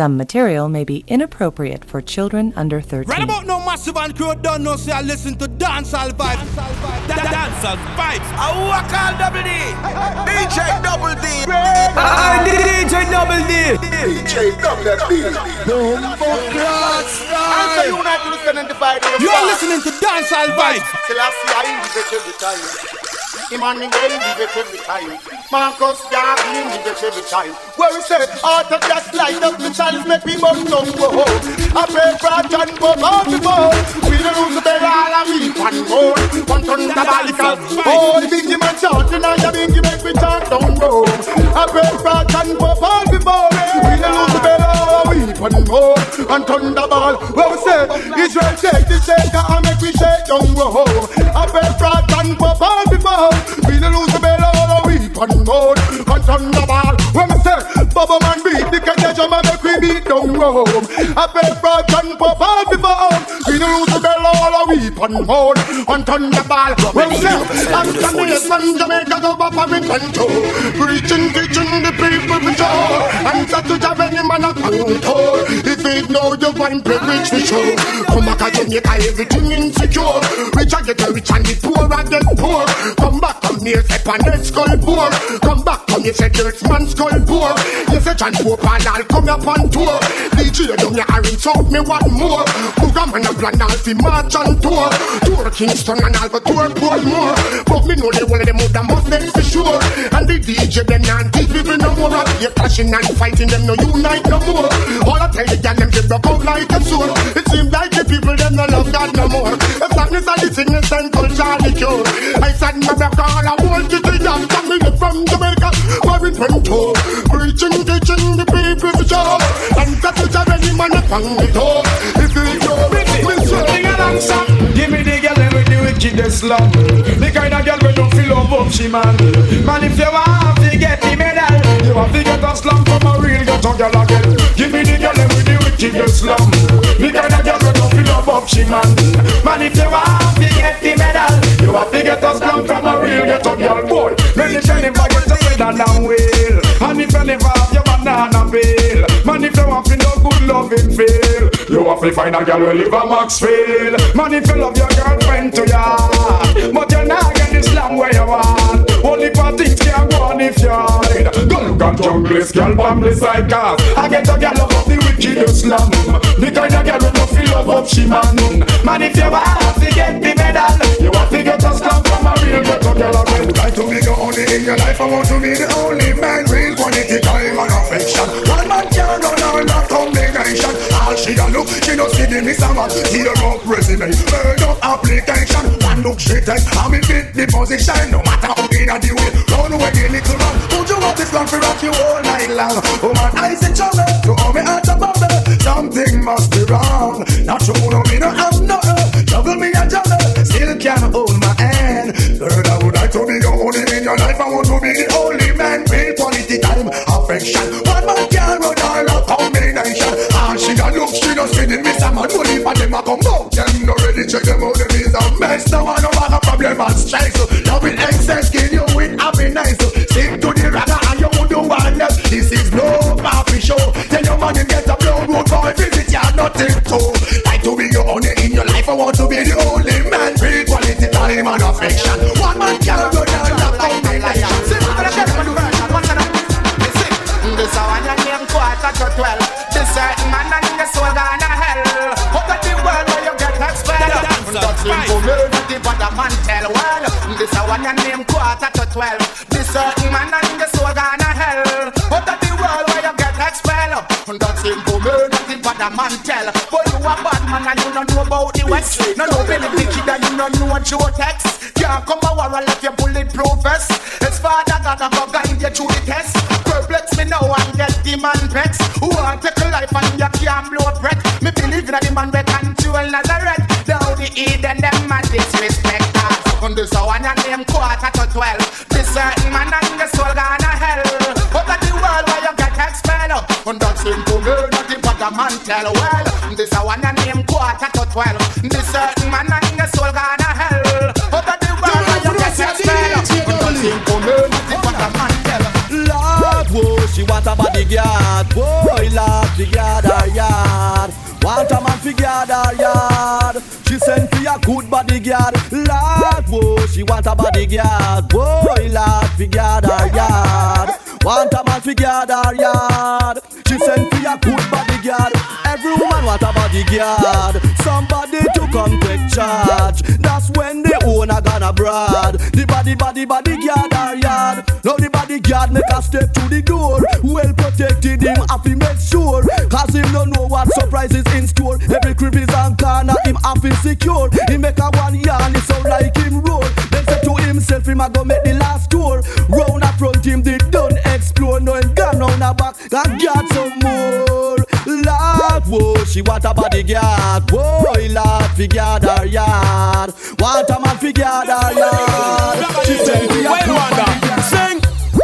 Some material may be inappropriate for children under 13. Right about no massive and crew don't know say I listen to dancehall vibes. Dancehall vibes. I walk all double D. DJ double D. I DJ double D. DJ double D. You're listening to dancehall vibes. Till I see I invite every time. Emmanuel invite every time. Marcus Garvey invite every time. Where we say, out of just light up the chalice, make me bust down go home. I pray for a John Bob out before. We don't lose the bell, all of me one more. One ton the balika. Oh, the bingy man shouting, and the bingy make me chant down road. I pray for a John Bob out before. We don't lose the bell, all of me one more. And thunderball, where we say, Israel shake the shaker and make me shake down road. I pray for a John Bob before. We don't lose the bell, oh, me one more. And thunderball, where we say, Bubba man beat the congestion and make we beat down Rome. I pray for John Pop all before home. We don't lose the bell all a weep and moan. And thunderball, well said. I'm coming from Jamaica to Papa Repento. Preaching, teaching the people for joy. And so to have any man a contour. If it know you want privilege for show. Come back to Jamaica, everything insecure. Rich I get rich and the poor I get poor. Come back, come here, step on that skull poor. Come back, come here, say dirt man skull poor. You say John Pope and I'll come up on tour. DJ down your orange out me one more. Program and a plan all fi march on tour. Tour Kingston and all but tour Portmore. But me know the one of them would must next for sure. And the DJ them not teach people no more. You clashing and fighting them no unite no more. All I tell the gal them they broke out like a sword. It seems like the people them no love God no more. If darkness are the sickness and culture the cure. I said my Marvin Pinto. Preaching, teaching the people for sure. And got to have any man upon the door. If you know, we Sing along, song. Give me the girl and with the wickedest love. The kind of girl we don't feel love up, she man. Man, if you want to get the medal, you have to get a slum from a real ghetto girl again. Give me the girl and with the wickedest love. The kind of girl we don't feel love up, she man. Man, if you want to get the medal, you have to get a slum from a real ghetto girl, boy. Man, if you never a medal. And if you never have your banana peel, man, if you want to no good loving feel, you have to find a girl who live a Maxfield. Man, if you love your girlfriend to ya, but you're not get the slam where you want. Only for things can go on if you're. Go look at junglist, girl, from the side cars. I get a girl of the wickedest slum. The kind of girl who don't feel love up she man. Man, if you want to get the medal, you have to get a slam from a real ghetto girl. I to be in your life. I want to be the only man. Real quality time and affection. One man can't run all that combination. All she a look, she no see the miss a man. Tear up resume, burn up application. One look she eh? take, I'm in fit the position. No matter how in the way, run away the little man. Would you want this long for rock you all night long? Oh man, eyes in trouble, to all me heart a bubble. Something must be wrong. Not true, no me no have nothing. Eh? Juggle me a juggle, still can't hold see the miss a man. Only for them a come out. Them no ready check them out. Them is a mess. No one no have a problem and stress. Love with excess, kill certain man and the soul gone to hell. Out of the world where you get expelled. That's information but the man tell. But you a bad man and you don't know about the West. No no Billy the kid and you don't know Joe Tex. Can't come a war and let your bulletproof vest. It's father God and go guide you through the test. Perplex me now and get the man vex. Who want take a life and you can't blow breath. Me believe that the man we control Nazareth. Down the Eden them a disrespect us. And this a one your name quarter to twelve. tell well. This a one and name quarter to twelve. This certain man and the soul gone to hell. Out of the world and you get expelled. Nothing coming, nothing but a man tell. Lord, whoa, she want a bodyguard. Boy, Lord, the guard her yard. Want a man fi guard her yard. She send fi a good bodyguard. Lord, whoa, she want a bodyguard. Boy, Lord, fi guard her yard. Want a man fi guard her yard. She send fi a good bodyguard bodyguard. Somebody to come take charge. That's when the owner gonna broad. The body, body, bodyguard her yard. Now the bodyguard make a step to the door. Well protected him, happy make sure. Cause him don't know what surprises in store. Every crevice and corner, him happy secure. He make a one yarn, it sound like him roll. Then say to himself, him a go make the last tour. Round up front him, they done explore. No him gone round the back, and got some more. Lord, whoa, she want a bodyguard. Whoa, Lord, fi guard her yard. Want a man fi guard her yard. She tell me a good Sing.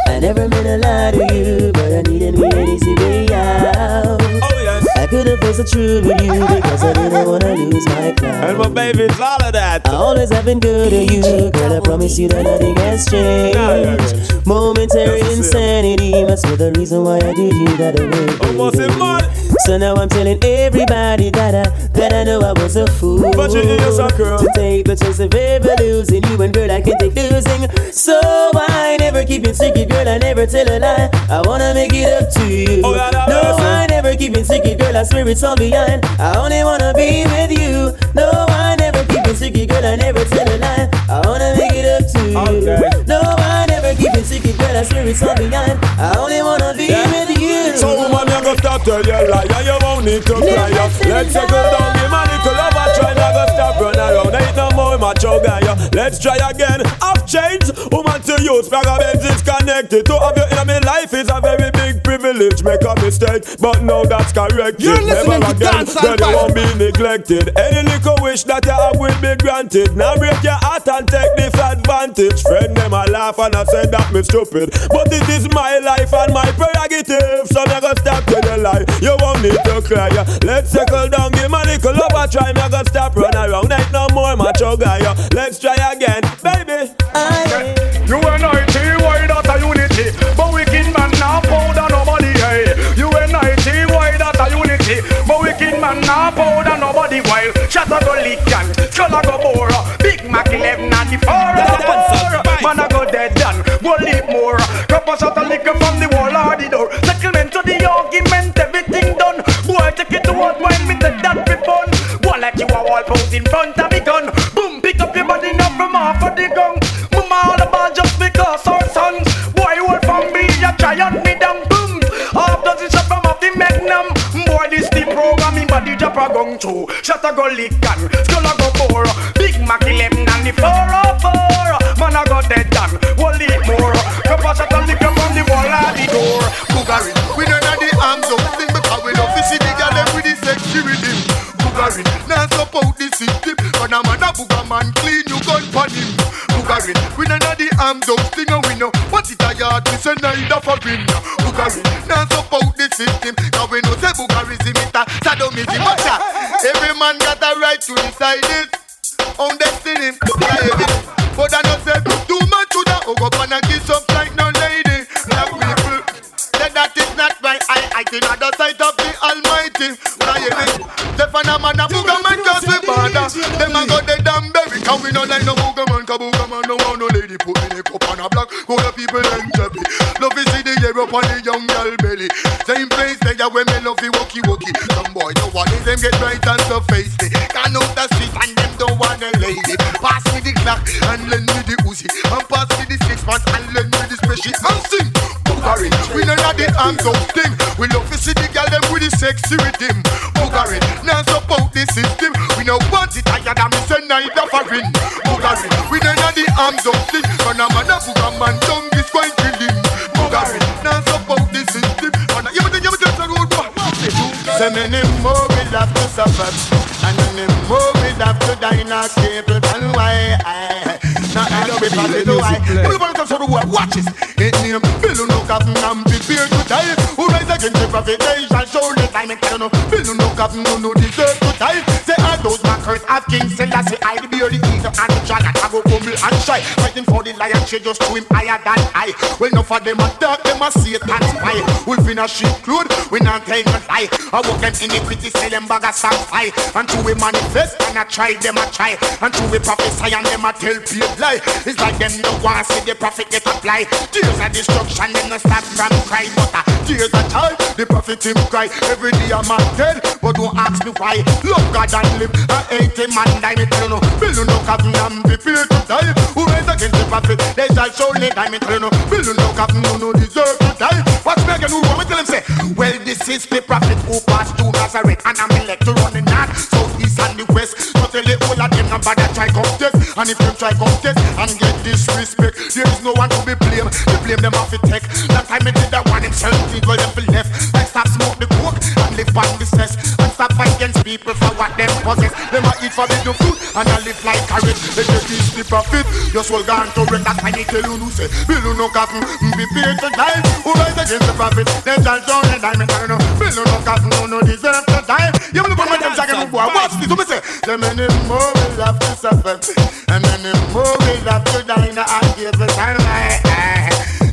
I never meant to lie to you, but I needed me an easy way out. Oh yes. I couldn't face the truth with you because I didn't wanna lose my crown. And my baby, it's all of that. I always have been good to you, girl. I promise you that nothing has changed. Momentary That's it. insanity must be the reason why I did you that way. Almost a month. So now I'm telling everybody that I that I know I was a fool. But you hear yourself, girl. To take the chance of ever losing you and girl, I can take losing. So I never keep it secret, girl. I never tell a lie. I wanna make it up to you. Oh, that no, person. I never keep it secret, girl. I swear it's all behind. I only wanna be with you. No, I never keep it secret, girl. I never tell a lie. I wanna make it up to you. Okay. No, I keep it secret, girl. I swear it's all behind. I only wanna be with you. So woman, you gonna stop tell your lie, and you won't need to cry. Let's take her down, give man little love a try. Now go stop run around, ain't no more macho guy. yo. Let's try again. I've changed, woman to use. Fragga Benz is connected. To have you in my life is a very big privilege. Make a mistake, but now that's correct. You're listening Never to again, Dancehall then you won't be neglected. Any little wish that you have will be granted. Now break your heart and take this advantage. Friend them a laugh and I say that me stupid, but it is my life and my prerogative. So me go stop to the lie. You won't need to cry. Let's settle down, give me a little love a try. Me go stop run around. Ain't no more macho guy. yeah. Let's try again, baby. You nobody, while shot a go lick and skull a go bore. Big Mac 11 and the four Man a go dead done, go leap more. Cup a shot a liquor from the a. Shot a go lick and skull a go bore. Big Mac 11 and the 404. Man a go dead done, one leap more. Cup a shot a lick up on the wall at the door. Bugari, we don't have the arms up thing because we love to see the girl them with the sexy rhythm. Bugari, now support the system. When a man a booger man clean you gun pon him. Bugari, we don't have the arms up thing and we know what it a yard we say neither for him. Bugari, right to decide it. On destiny, yeah, yeah. But I know say too much to the hook up and a kiss up like no lady. Black people, say that is not right. I, I think other side of the Almighty. You know, Stefan a man a booger man cause we bother. Them a go dead and bury. Cause we no like we know that the arms out thing. We love to see the girl them with the sexy rhythm. Bugari, now support the system. We know want it higher than me say neither for ring. Bugari, we know that the arms out thing. When a man a booger man tongue is quite killing. Bugari, now support the system. And you me you me just a road boy. So many more will have to suffer And many more will have to die in a stable And why I Now ask me for the why. Everybody comes from the world, watch this. It name Bill no Captain and prepare to die. Who rise against the shall show the time and tell no. Bill no Captain no deserve to die. Say all those makers of King Selassie, I the bear, the eagle and the dragon. I go humble and fighting for the lion, she just to him higher than I. Well, no for them a dark, them a Satan's spy. Wolf in a sheep cloth, we not tell no lie. I walk them iniquity, sell them bag of fight. And to we manifest and I try them a try. And to we prophesy and them a tell people lie. It's like them no want see the prophet get apply. Tears of destruction, them no stop from cry. But a tears of joy, the prophet him cry. Every day I'm a dead, but don't ask me why. Love God and live, I hate him and die. Me tell you no, Bill no covenant and prepare to die. Who rise against the prophet, they shall surely die. Me tell you no, Bill no no deserve to die. Watch me again, who want me tell him say, well this is the prophet who passed through Nazareth, and I'm elect to run the north, south, east and the west. Tell the whole of them nobody try contest, and if them try contest and get disrespect, there is no one to be blamed. The blame them off the tech. That time it did that one himself, he go them for left. Like stop smoke the coke and live on the stress, and stop fight against people for what them possess. Them a eat forbidden food and I live like a rich. They just teach the profit. Your soul gone to wreck. That's why they tell you no say, Bill no cotton, mm, be paid to die. Who rise against the profit? Then shall down and. Me tell you no, Bill no cotton, no no deserve to die. You will put my them jacket on boy. Watch this. Who me say? Them many more will have to suffer, and many more will have to die. Now I give the time.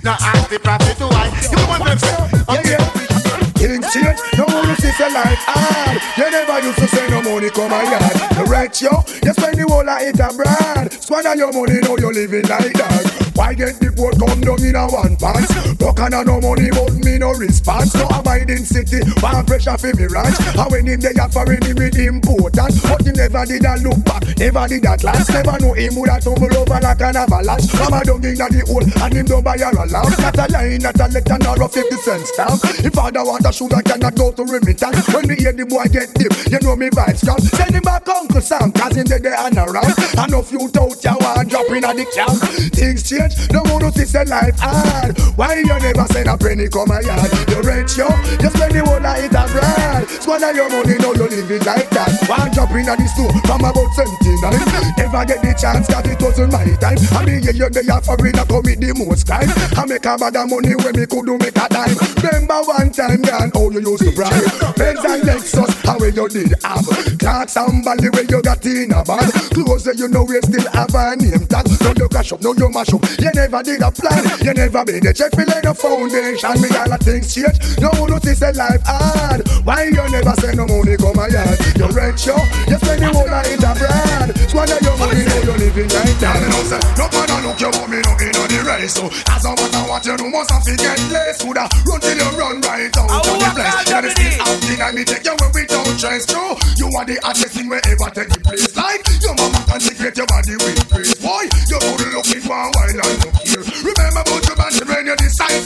Now ask the prophet why. You want them say, okay. Things change, no more to see your life hard. You never used to say no money come my yard. You rich yo, you spend the whole of it abroad. Squander your money, now you living like that. Why get the boat come down in a one pants? Look and no money, but me no response. No abiding city, one pressure for me ranch. And when him they are foreign, him with important. But he never did a look back, never did that last. Never know him would have tumble over like an avalanche. Mama don't in the hole, and him don't buy her a lamp. Not a line, not a letter, nor a 50 cent stamp. If father want a sugar, cannot go to remittance. When me hear the boy get deep, you know me vibes come. Send him back Uncle Sam, cause him there and around. And no few out ya want drop in at the camp. Things change, no one notice the life hard. Why you never send a penny come my yard? You rich yo, you spend the whole night abroad. Squander your money, now you live it like that. One drop in at the store from about 79. Never get the chance, cause it wasn't my time. I mean, yeah, you they are foreign, I commit the most crime. I make a bad money when me could do make a dime. Remember one time, girl, how you used to brag. Benz and Lexus, how you did have. Clarks and Bally where you got in a bag. Clothes that you know we still have a name tag. Now you cash up, now you mash up. You never did a plan, you never been a check for like a foundation. Me all the things change. No one notice a life hard. Why you never send no money come my yard? You rich yo, you spend the whole night abroad. Squander your money, now you living like that. Me no say, no man look your mommy no in on the race. So as a matter what you do, must have to get less. Coulda run till you run right out of the place. You the still out in me take you where we don't trust you. You are the hottest thing wherever take the place. Like your mama can consecrate your body with praise. Boy, you could looking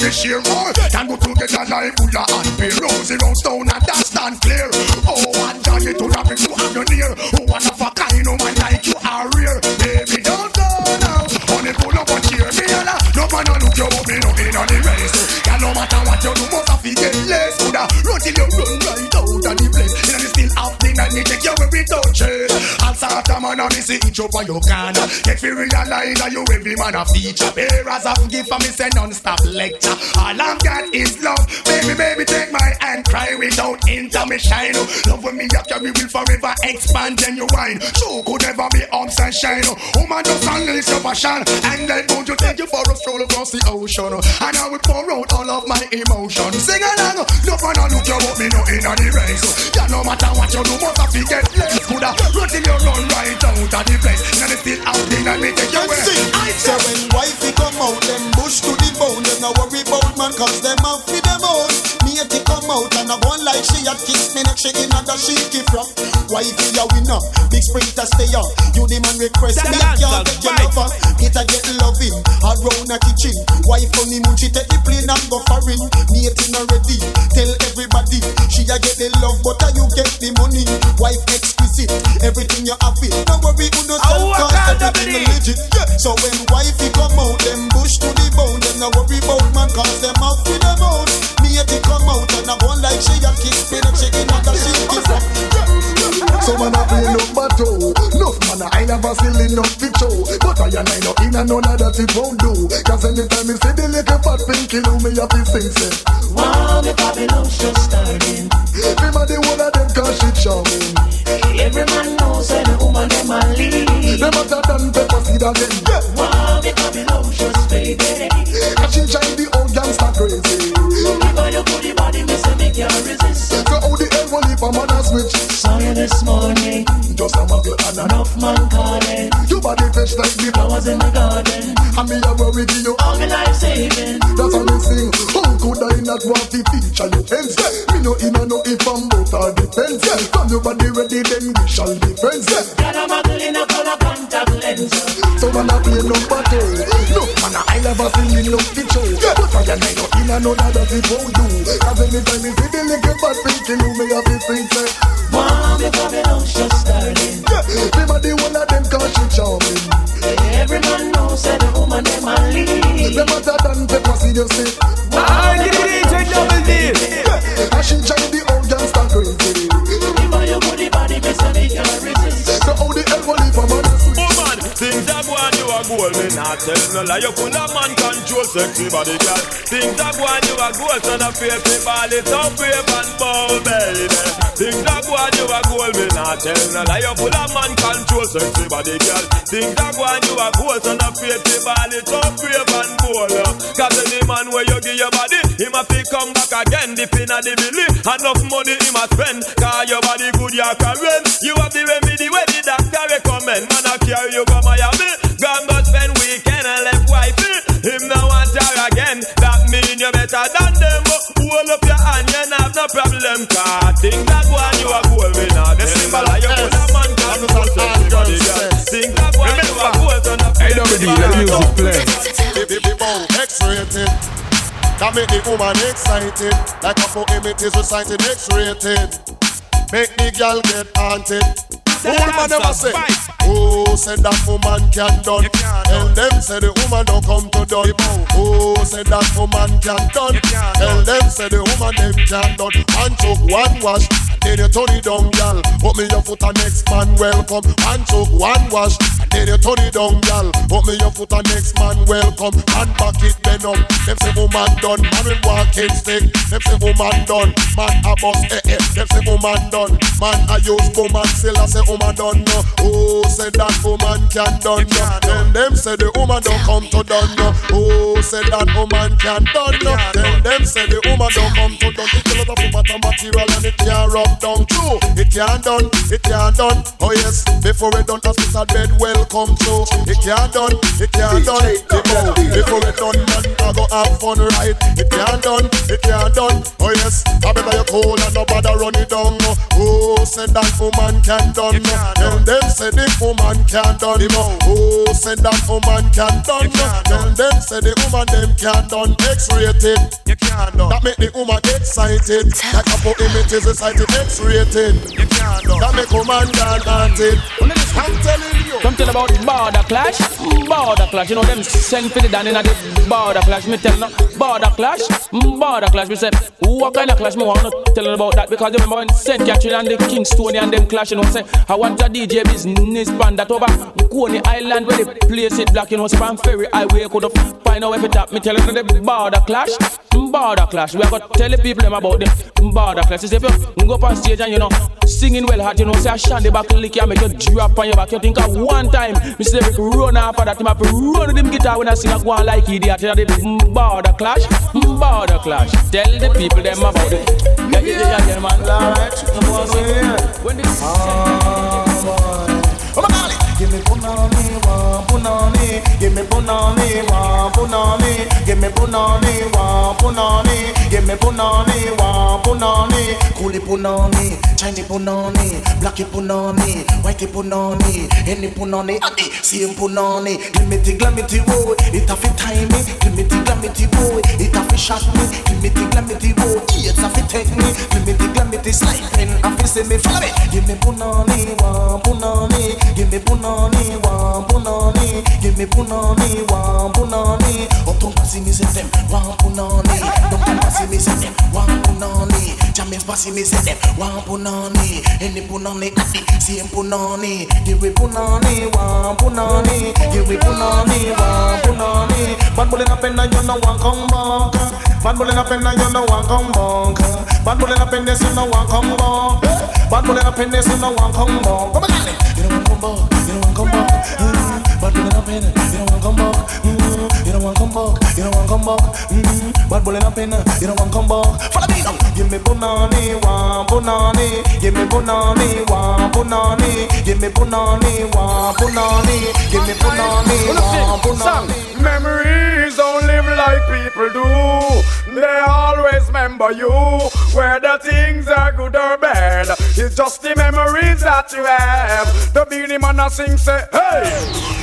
to share more. Can go together like Buddha and Bear. Rosy round stone and that stand clear. Oh, what Johnny to have to have you near. Man and me see each up your can. Get fi realize that you every man a feature. Bearers of gift for me say non-stop lecture. All I've got is love. Baby, baby, take my hand, cry without intermission. Love with me, you carry will forever expand and you. So could never be ups and shine. Woman just unleash your passion and then won't you take you for a stroll across the ocean? And I will pour out all of my emotions. Sing along, no one look you up me no in the race. Yeah, no matter what you do, must have to get less. Coulda run till you run right out of the place. Now they still out there and me take you away. I say when wifey come out, them bush to the bone. Them no worry about man, cause them have for them own. To come out and I one like she had kiss me next she in and she give from. Wifey a winner, big sprinter stay on. You the man request me, can't get your lover. Get a get loving, around a kitchen. Wife on the moon, she take the plane and go foreign. Me not ready, tell everybody. She a get the love, but a you get the money. Wife exquisite, everything you have it. No worry, who no sell cause everything legit. Yeah. So when wifey come out, them bush to the bone. Them no worry about man cause them have for them own. Me a come out and I go like she a kiss me, next she in and she give up. So man I play no battle. no man I have a ceiling up the show. But I and I know in and none of that it won't do. Cause anytime me see the little fat pinky do me have to sing say. Wow, the Babylon's just starting. Remember the one of them cause she charming. Every man knows that the woman them a lead. Them hotter than pepper seed again. This morning, Just a muggle and a enough man calling. Your body fresh like the Flowers in the garden, And me a worry give you all me life saving. That's how me sing. How could I not want to feature your fence Me no in know if I'm both or defense. From your body ready then we shall be friends Got a muggle in a color contact lens. So man a play number two. No man a I never sing in no picture But I and I no in a no that that it won't do Cause anytime me see the little bad pinky you me have to sing say Wow, the Babylon's just starting. Yeah, me a the one of them cause she charming Every man knows that the woman them a lead. Them hotter than pepper seed you see you are me not tell no lie. You put a man control sexy body, girl. Things are going you are gold, so the face it ball it up, brave and bold, baby. Things are going you are gold, me not tell no lie. You put a man control sexy body, girl. Things are going you are gold, so the face it ball it up, brave and bold. Cause any man where you give your body, him a fi come back again, dip in a the belly. Enough money him a spend, cause your body good, you can rent. You have the remedy where the doctor recommend. Man, I carry you go Miami. Problem. Cause think that one you are gold with now. The symbol of you put man can put everybody girl. Think that one you are gold on the Hey, WD, let the music play. Baby bow X-rated That make the woman excited Like a poem it is recited X-rated Make the girl get haunted Old man never say? Oh, said that woman can done? Tell them say the woman don't come to done. Oh, said that woman can done? Tell them say the woman them can done. And took one wash Then you turn it down, girl Put me your foot and next man welcome. And took one wash Then you turn it down, girl Put me your foot and next man welcome. And back it bend up. Them say woman done Man with walking stick Them say woman done Man a bust eh eh. Them say woman done Man a use woman Still I say woman done no Oh say that woman can done no Then them say the woman don't come to done no Oh say that woman can done no Then them say the woman don't come to done. It's a lot of woman material and it can't rub down True, it can't done, it can't done. Oh yes, before it done hospital bed welcome to. It can't done, it can't done. Before, it done man I go have fun right? It can't done, it can't done. Oh yes, I better you cool and nobody run it down no. Oh, said that woman can done no. Tell them say the woman can done no. Oh, said that woman can done no. Tell them say the woman them can done X-rated You can't done That make the woman excited Like a poem it is recited X-rated You can't done That make woman dance haunted I'm telling you Come tell about the border clash, border clash. You know them send for the down in the border clash. Me tell no border clash, mm, border clash. Me say what kind of clash me want to tell you about that because you remember when Saint Catherine and the Kingstonian and them clash. You know say I want a DJ business band that over Coney Island where they place it black. You know span ferry highway could have find out if it tap. Me tell you the border clash, Mm, border clash. We are gonna tell the people them about the mm, border clash. If you go up on stage and you know singing well hard, you know say I shandy back lick you make you drop on your back. You think of one time, Mr. Eric run after that, him have run with him guitar when I sing a go on like idiot. You know the mm, border clash, border clash. Tell the people them about it. Yeah, yeah, yeah, yeah, man. Alright, when this Give me punani, one punani. Give me punani, one punani. Give me punani, one punani. Give me punani, one punani. Coolie punani, Chinese punani, blacky punani, whitey punani, any punani, adi, same punani. Give me the glamity boy, it a fit time me. Give me the boy, it a fit shot me. Give me the glamity boy, it's a fit take me. Give me the glamity slide pen, a fit say me follow me. Give me punani, one punani. Give me punani, one punani. Give me punani, one punani. Uptown Posse me say them, one punani. Downtown Posse me say them, one punani. Jamaica Posse me say them, one punani. Any punani same punani. Give me punani, one punani. Give me punani, one punani. Bad bullet up and you know one come back. Bad bullet up and you know one come back. Bad bullet up and this you know one come back. Bad bullet up in this you know one come back. Come on, you one come back. You one come back. Bad bullet up and you know one come back. Mm, You know one come back. You know one come back. Mm, Bad bullet up and you know one come back. Follow me now. Give me punani, one punani. Give me punani, one punani. Give me punani, one punani. Give me punani, one punani. Memories don't live like people do. They always remember you. Whether things are good or it's just the memories that you have. The Beenie Man a sing say, Hey,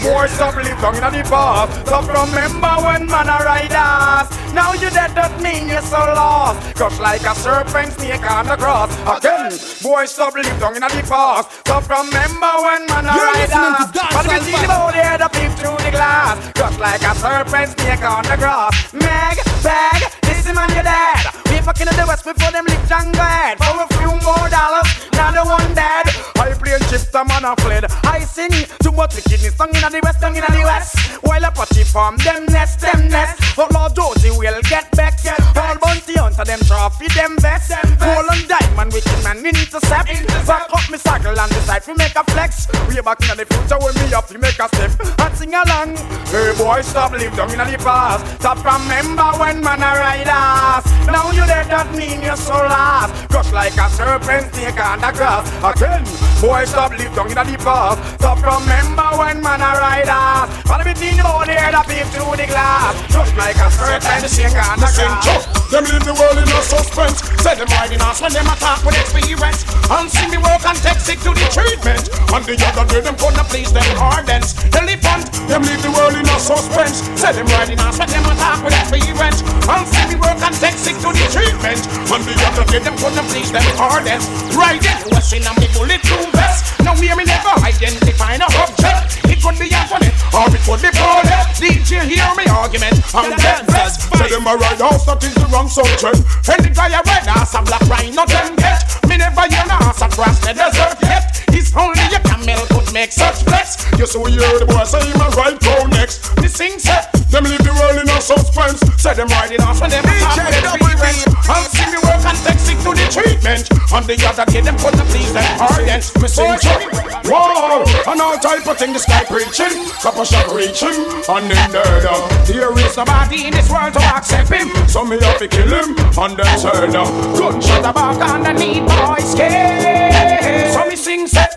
boy, stop live down in the past. Stop remember when man a ride us. Now you dead, that mean you're so lost. Crush like a serpent snake on the cross. Again, boy, stop live down in the past. Stop remember when man a ride us. But we see the body head up peep through the glass. Crush like a serpent snake on the grass. Meg, bag, this is man you're dead. Fucking in the west before them lift and go ahead. For a few more dollars, now the one dead. I play chips, the man a fled. I sing too much wickedness song in the west, song in the west. While a potty from them nest, them nest. But Lord Josie will get back. All bounty hunter, them trophy, them best. Gold and diamond, wicked man intercept. Back up me circle and decide we make a flex. We back in the future when me up, we make a step and sing along. Hey boy, stop live down in the past. Stop remember when man a ride us. Now you dead, that mean you're so lost. Crush like a serpent snake on the grass. Again, boy, stop live down in the past. Stop remember when man a ride us. Follow me in the body, head up peep through the glass. Crush like a serpent snake on the grass. Them leave the world in a suspense. Say them riding us when them attack with experience. And see me work and take sick to the treatment. And the other day them gonna please them hardens. Elephant, them leave the world in a suspense. Say them riding us when them attack with experience. And see me work and take sick to the treatment. And the other day them gonna please them hardens. Riding, washing on me bulletproof vest. Now hear me never identify no object. It could be Antoinette or it could be Paulette. DJ hear me argument. I'm dead best. Say them a ride house that is the wrong subject. Any guy a red ass a black rhino them get. Me never hear no ass across the desert yet. It's only a camel could make such flex. You so hear the boy say him a ride go next. Me sing say them leave the world in a suspense. Say them riding off when them attack with experience. And see me work and take sick to the treatment. On the other day them put the please them audience. Me sing say Whoa, and all type of thing the sky preaching. Copper shot reaching, and then there. There is nobody in this world to accept him. So me have to kill him, and then turn down. Gunshot back underneath my skin. So me sing say.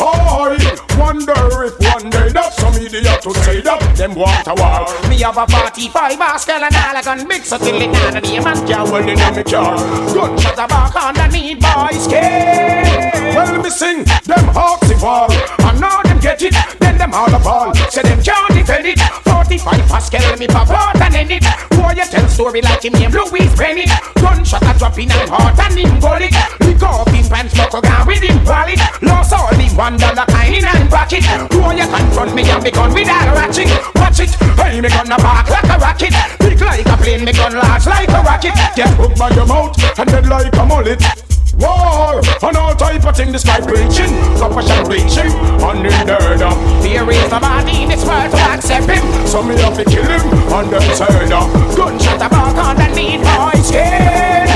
Oh, I wonder if one day that some idiot to say that them want a war. Me have a 45 Pascal and all a gun mix so till it down to the man well in me car. Gunshot a back underneath my skin. Well, me sing them hawks evolve. And now them get it, then them all a ball. Say them can't defend it. 45 Pascal me pop out and end it. Boy, you tell story like him name Louis Bennett. Gunshot a drop in and heart and him gullet. Lick up in pants, buckle down with him wallet. Lost all him one dollar kind in and pocket. Boy, you confront me and me gun without a ratchet. Watch it, hey, me gun a bark like a rocket. Big like a plane, me gun large like a rocket. Get hooked by your mouth and dead like a mullet. War. And all type of thing the sky preaching, copper shot reaching, and in there now. There is nobody in this world to accept him, so me have to kill him, and then turn down. Gunshot about underneath my skin.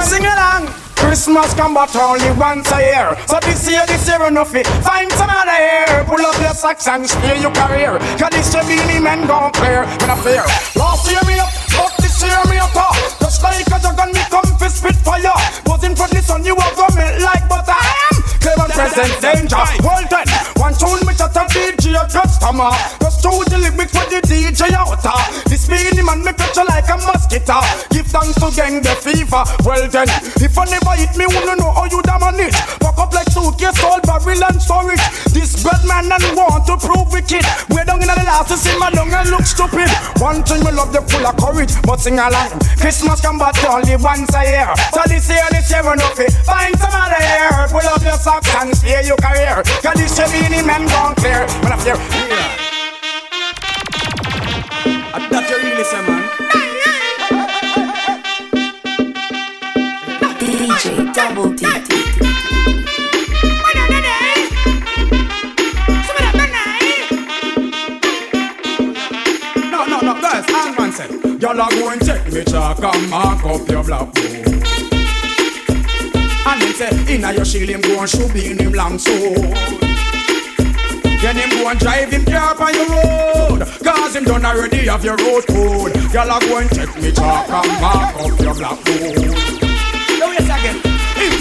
Sing along. Christmas come but only once a year. So this year, this year enough it Find some other year Pull up your socks and steer your career. Cause this year Beenie Man gon' clear. When I fear Last year me up, but this year me up top Just like a dragon me come for spit fire. Was in front of the sun you have to melt like butter. I am clear and present danger. Well then, one tune me chat and DJ a customer. Just through the lyrics for the DJ out This Beenie Man me catch like a mosquito to gang the fever. Well then, if I never hit me, wanna know how you da manage Walk up like suitcase, all barrel and storage. This bad man and want to prove wicked. Way down in the last to see my long and look stupid. One thing me love the full of courage But sing along, Christmas come but only once a year. So this year, this year enough it Find some other year. Pull up your socks and steer your career. Cause this year Beenie Man gone clear. When I fear, yeah. That you really say, man. Double D. No, no, no, guys, hang on, say. Y'all are going to take me chalk and mark up your blackboard. And him say, inna your shield him go and shoot be in him long sword. Then him go and drive him car on your road. Cause him done already have your road code. Y'all are going take me chalk and mark up your blackboard Now yes again him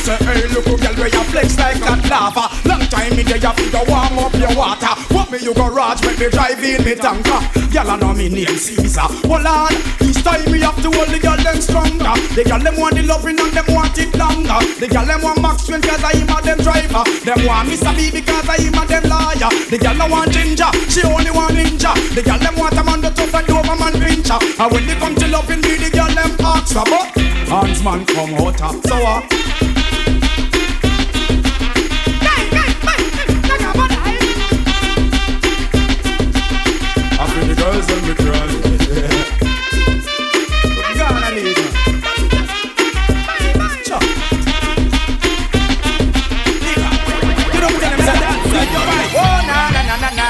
say, hey, look, girl, where you flex like that lava. Long time me there, you figure warm up your water. What me you garage, make me drive in me tanker. Girl, I know me name Caesar. Well, on, this time me have to hold the girl them stronger. The girl them want the loving and them want it longer. The girl them want Maxwell cause I am a them driver. Them want Mr. B because I am a them liar. The girl no want ginger, she only want ninja. The girl them want a man the tough and over man pincher. And when they come to loving me, the girl them ask about. Hands man come hotter, so what? that. Oh na na,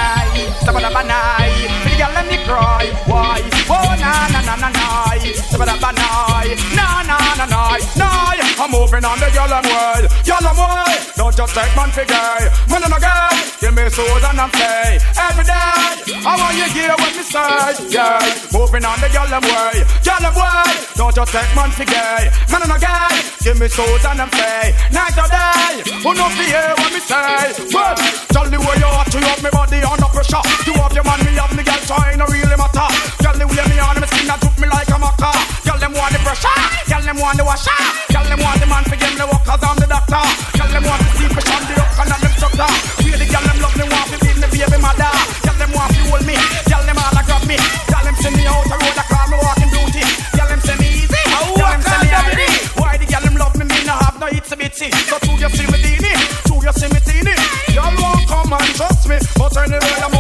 sabada banai. The girl let me cry. Why? Oh na na na na na, sabada banai. Na na na na na. I'm moving on the yellow world, yellow world. Don't just take man for gay, man a girl. Give me souls and I'm play every day. I want you hear what me say, yeah. Moving on the yellow world, yellow world. Don't just take man for gay, man and a girl. Give me souls and I'm play night or day. Who know fi hear what me say? Well, tell the way you are to have me body under pressure. You have your man, me have me girl, so it no really matter. Tell the way me on me skin that took me like a maca. Tell them want the pressure, tell them want the washer, tell them want the man for them the work 'cause I'm the doctor. Tell them want see fish on the hook and them sucker. Feel the girl love me want to be me baby mother. Tell them want to hold me, tell them all I grab me. Tell them send me out the road, I call me walking beauty. Tell them send me easy, tell them send me easy. Why the girl them love me, me no have no itsy bitsy. So through your see me teeny, through your see me teeny. Y'all won't come and trust me, but anyway I'm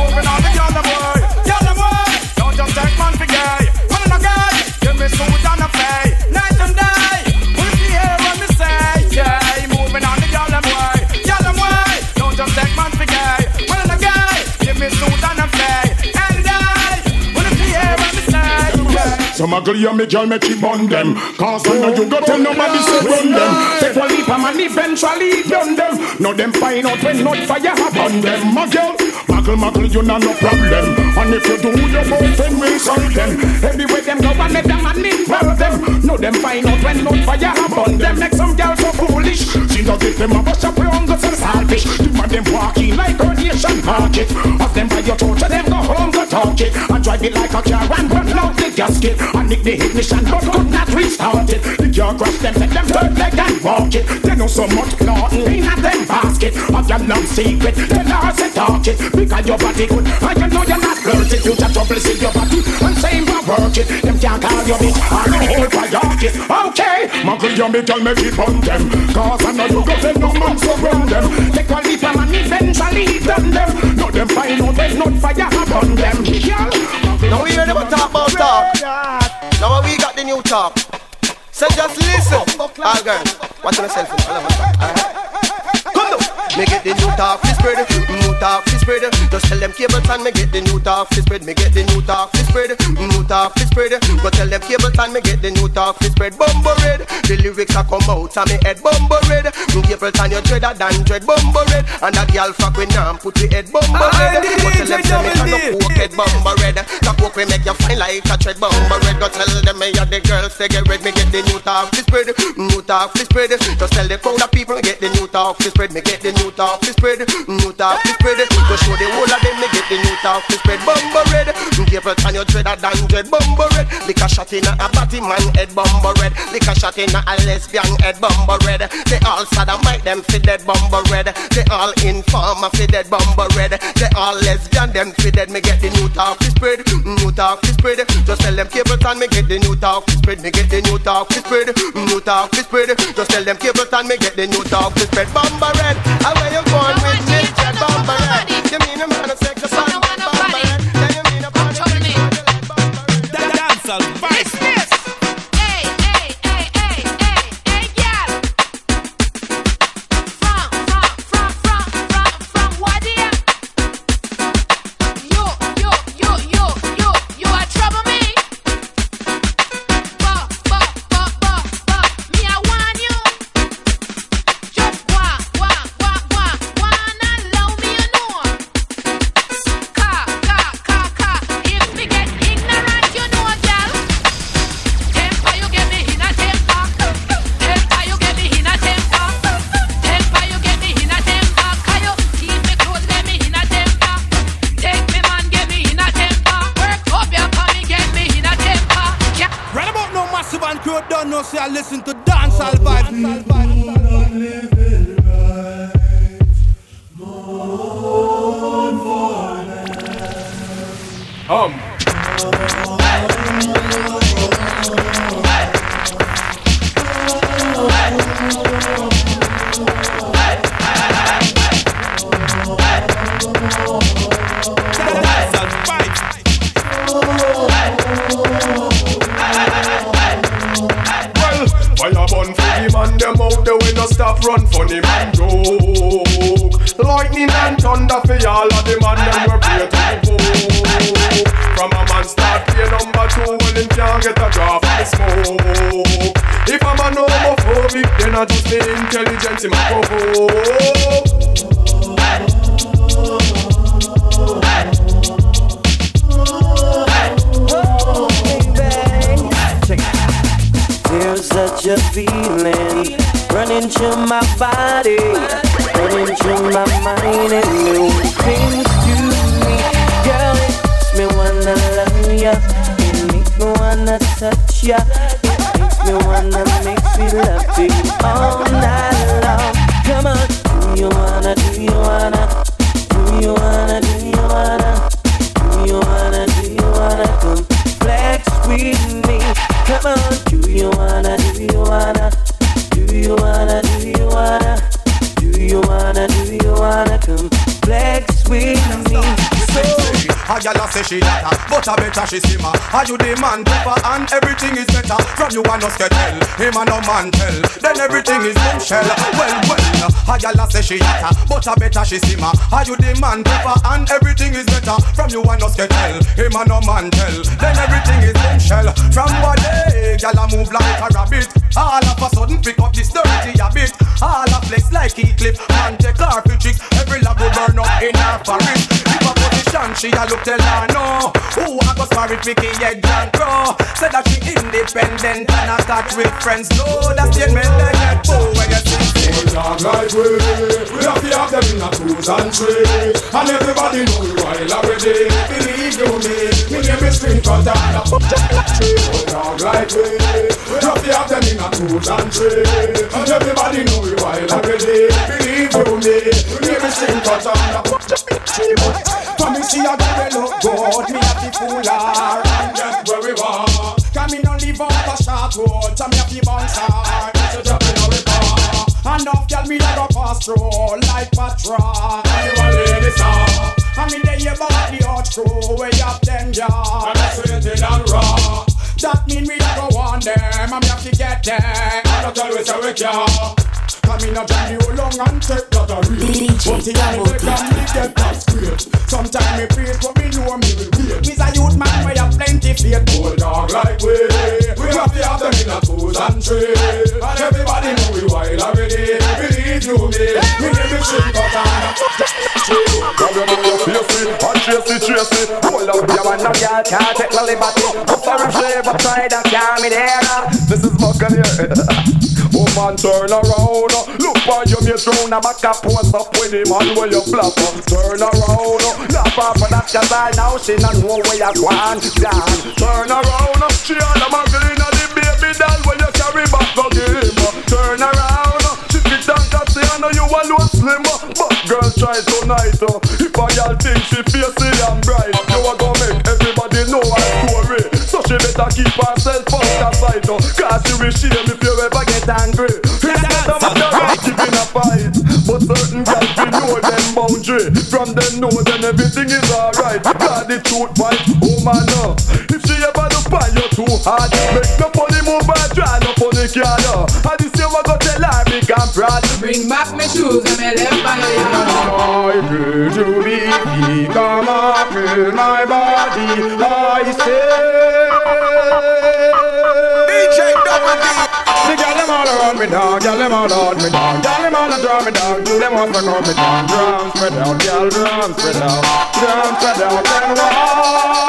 Some ugly and me girl make you bun them. Cause I know you go tell nobody say run them. Take one leap and eventually done them. Now them find out when not fire upon them. My girl, muggle muggle you know no problem. And if you do your then we'll solve them. Everywhere them go and let them man involve them. Now them find out when not fire upon them. Make some girls so foolish. She don't get them a bust up your hunger and selfish The man them walking like a nation market. Of them by your torture them go home go talk it. And it like a car and run out the gasket And nick the ignition but could not restart it. The car crash them take them third leg and walk it. They know so much clothing in a them basket. Of your love secret they know say talk it. Because your body good and you know you're not flirting You just trouble see your body and say you work it. Them can't call your bitch or no hold for kid Okay, muggle your me girl make it on them. Cause I know you got them no man so run them. Take a leap and eventually done them. Know them find out there's not fire upon them. Girl, Now we hear them talk about talk. Now we got the new talk. So just listen. All girls, watch yourself. Alright. Come now. Me get the new talk, this spread, mm, new talk, this spread. Just tell them cables and me get the new talk, this spread. Me get the new talk, this spread, mm, new talk, this spread. Go tell them cables and me get the new talk, this spread. Bumbo red, the lyrics are come out and me head bumbo red. Cables and you dreader than dread bumbo red. And that girl fuck with nam put the head bumbo red. Go tell them me can no coke head bumbo red. That coke we make you fine like a tread bumbo red. Go tell them me and the girls they get red. Me get the new talk, this spread, mm, new talk, this spread. Just tell the crowd of people get the new talk, this spread. Me get the new talk, this spread, new talk, this spread. Go show the whole of them me get the new talk, this spread. Bumbo red, Gabriel and your dreader than dread bumbo red. Lick a shot in a batty man head bumbo red. Lick a shot in a lesbian head bumbo red. They all sodomite them fi dead bumbo red. They all informer fi dead bumbo red. They all lesbian them fi dead. Me get the new talk, this spread, new talk, this spread. Just tell them Gabriel and me get the new talk, this spread. Me get the new talk, this spread, new talk, this spread. Just tell them Gabriel and me get the new talk, this spread. Bumbo red, how where you going with me? Dread bumbo. You mean a man of sex, ya, makes me wanna make me love you all night long. Come on, do you wanna, do you wanna, do you wanna, do you wanna, do you wanna, do you wanna come flex with me? Come on, do you wanna, do you wanna, do you wanna, do you wanna, do you wanna, do you wanna come flex with me? So gyal a say she hotter, a better she simmer. Are you the man pepper and everything is better? From you and us get tell, him and no man tell. Then everything is bombshell. Well, well. A gyal a say she hotter, but a better she simmer. Are you the man pepper and everything is better? From you and us get tell, him and no man tell. Then everything is bombshell. From one day, gyal a move like a rabbit. All of a sudden pick up this dirty habit. All a flex like he clip. Man take her for. Every lab will burn up in her forest. A she a look tell her no. Who I go married Vicky Edge and Crow. Said that she independent and I start with friends. No, that statement they get boo when you sing. Well, dog like we, we have to have them in a twos and threes. And everybody know we wild already Believe you me, me name is String Cutter Well, dog like we, we have to have them in a twos and threes. And everybody know we wild already Believe you me, me name is String Cutter See a girl look good, me have to fool her and get where we want. Can me no live off a short road, so me have to bounce her. So drop in our car. Enough girl me like a go pass through like patrol. And you a lady star. And me there you bought the hot crew, way up them yard. And that's sweet and raw That mean me a go want them, me have to get them. I tell you say we can't Come in a journey long and take that a real But the only way can me get that straight Sometimes me pray but me know me will wait Me's a youth man where you plenty faith. Old dog like we We have to have them in a twos and threes And everybody know we wild already Believe you me. Me name is String Cutter Grab your man, you. Face it, and chase it, chase it Hold up, You want no girl can't take no liberty. Up for a slave upside and can't me there This is Buccaneer Oh man, turn around. Look for your mate round a back a pose up with him and where you flap Turn around Laugh off of that cause I now she not know where you gone. Down Turn around uh, She and a muggle in the baby doll Where you carry back the game uh. Turn around uh, She fit down cause she know you alone slim But girl try tonight If a girl think she facey and bright. You a go make everybody know her story. So she better keep herself out of sight Cause she will shame if you ever get angry. It's not a certain girls we know them boundary. From them know then everything is alright. God the truth fight, oh man no If she ever look by you too hard Make no funny move and try no funny card uh. And this year we go tell her big and proud Bring back my shoes and my left by I pray to be. Come up in my body I say me down, girl them all on me down Girl them all draw me down, do them to come me down Drum spread out, girl drum spread out Drum spread out and rock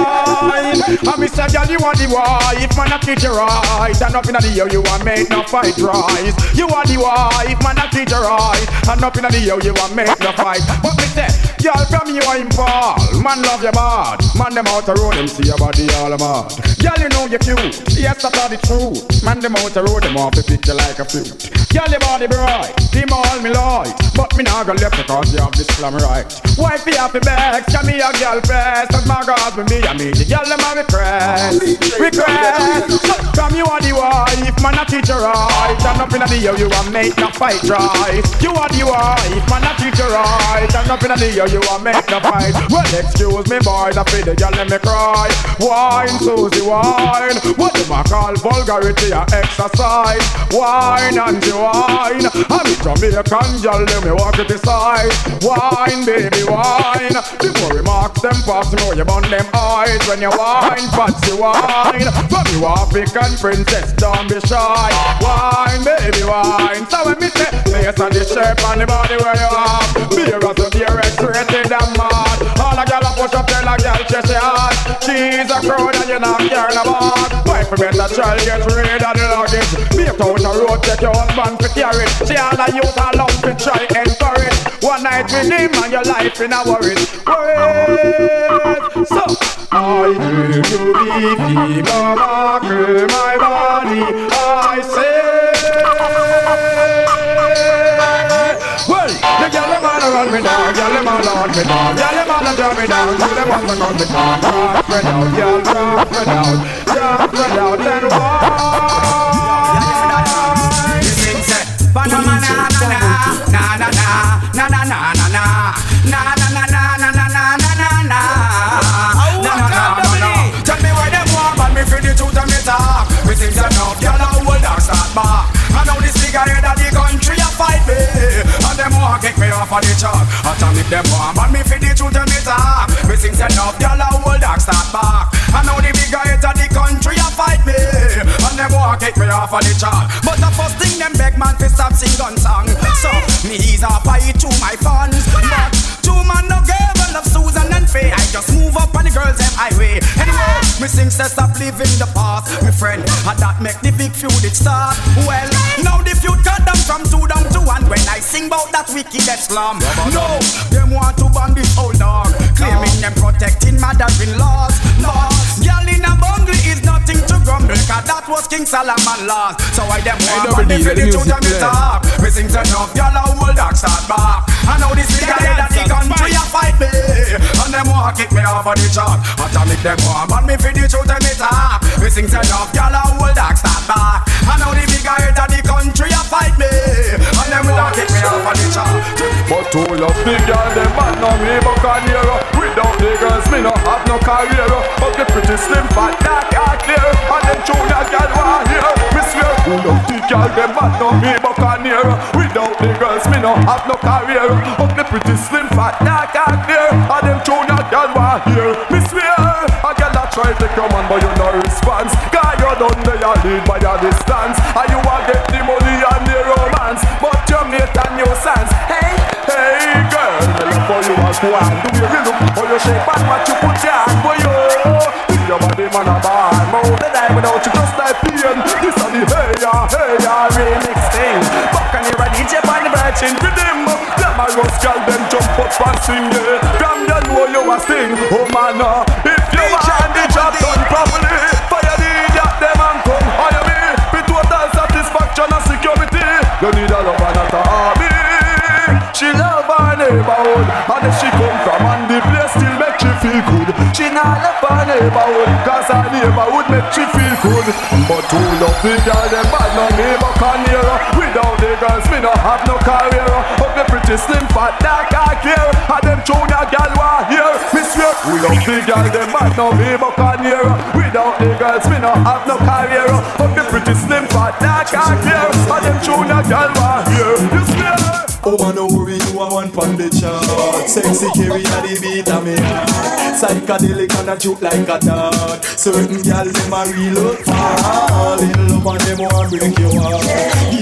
And me say, girl, you want the wife, man, I treat you right. And up in the year, you want make no fight rise. You are the wife, man, I treat you right. And up in the year, you want make no fight. But me say, girl, from you I'm Paul. Man, love you bad. Man, them out the road, them see your body all mad. Girl, you know you're cute. Yes, that's all the truth. Man, them out the road, them off the picture like a fruit. Girl, your body bright. Them all me light. But me not gonna left because you have this slam right. Wife, you happy back. Can me a girl first. Cause my girl's with me, I meet the girl, them have request. Request. From you are the wife. Man, I teach you right. And up in the year, you want make no fight right. You are the wife. Man, I teach you right. And up in the year, you want make no fight. Well, excuse me, boy. I feel the girl, let me cry. Wine, Susie, wine. What do I call vulgarity or exercise? Wine and the wine. I'm a Jamaican girl, let me walk it aside. Wine, baby, wine. Before remarks them fast, know you burn them eyes when you wine, fancy wine. From you African princess, don't be shy. Wine, baby, wine. So when me say, face and the shape and the body where you have, be a to be X-rated and mad. Ah, a girl a push up, tell a girl chest she hard. She's a crowd and you not caring about. Why for better child get rid of the luggage? A out the road, take your husband to carry. She all a youth all love to try encourage. One night with him and your life in a worry. Worry. So I dream to be fever mark my body. I say. Well, the girl them all run me down, girl them all on me down, girl them all drop me down, you them to run me down, drop me down, girl drop me down, drop me down, then why? Off of the chart. But the first thing them beg man to stop sing gun song. So me ease a fight to my fans, but two man no give a love Susan and Faye. I just move up on the girls them highway. Anyway, me sing say stop living the past, me friend, and that make the big feud it start. Well, now the feud cut them from two down to one. When I sing about that wicked slum, no, them want to ban this old dog, claiming them protecting mother-in-laws. Laws, girl in a bungle is nothing to grumble, cause that was King Solomon laws. So why them want ban me for the truth and me talk? Me sing say enough, girl a old dog start back. I know this big head of the country a fight me, and them want kick me off of the chart. But I make them want ban me for the truth and me talk. Me sing say enough, girl a old dog start back. I know the big head of the country a fight me, them want kick me off uh. of the. But all of the girls, them man no me buccaneer Without the girls, me no have no career. But the pretty slim, fat, dark, are clear. And them junior girl want here Me swear, all of the girls, them man no me buccaneer Without the girls, me no have no career. But the pretty slim, fat, dark, are clear. And them junior girl want here Me swear, a girl that try to come on but you no response. Cause you done there, you lead by your distance. And you one. Do you look for your shape and what you put hand for you Think your body man a bad Mouth the die without you just like pain. This a the hey ya, hey ya remix thing. Back on your DJ by the virgin rhythm Glamorous girl them jump up and sing From you know you a sing Oh man uh, neighborhood. And if she come from and the place still make she feel good. She not love her neighborhood Cause her neighborhood make she feel good. But who love the girl them bad no but can hear her. Without the girls me no have no career. Up the pretty slim fat dark I care. And them junior girl want hear. Me swear who love the girl them bad no but can hear her. Without the girls me no have no career. Up the pretty slim fat dark I care. And them junior girl want hear. You swear Oh man, no worry, Sexy carry a the beat of me. Psychedelic and a juke like a dart. Certain girl them a real fall in love and them want break your heart.